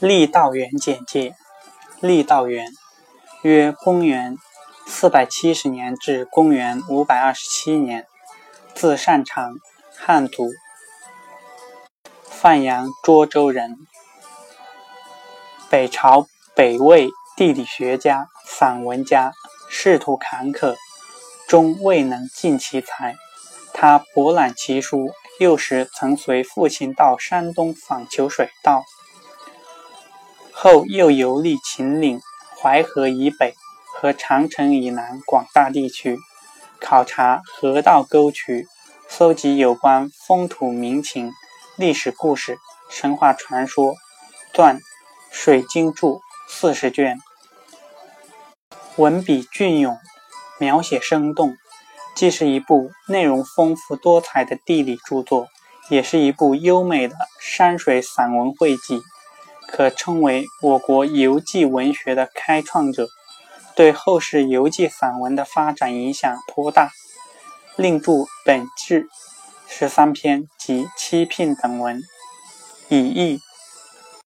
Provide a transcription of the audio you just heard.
郦道元简介：郦道元，约公元四百七十年至公元五百二十七年，字善长，汉族，范阳涿州人。北朝北魏地理学家、散文家，仕途坎坷，终未能尽其才。他博览奇书，幼时曾随父亲到山东访求水稻。后又游历秦岭、淮河以北和长城以南广大地区，考察河道沟渠，搜集有关风土民情、历史故事、神话传说，撰《水经注》四十卷，文笔隽永，描写生动，既是一部内容丰富多彩的地理著作，也是一部优美的山水散文汇集。可称为我国游记文学的开创者，对后世游记散文的发展影响颇大。另著本志十三篇及七聘等文，以轶、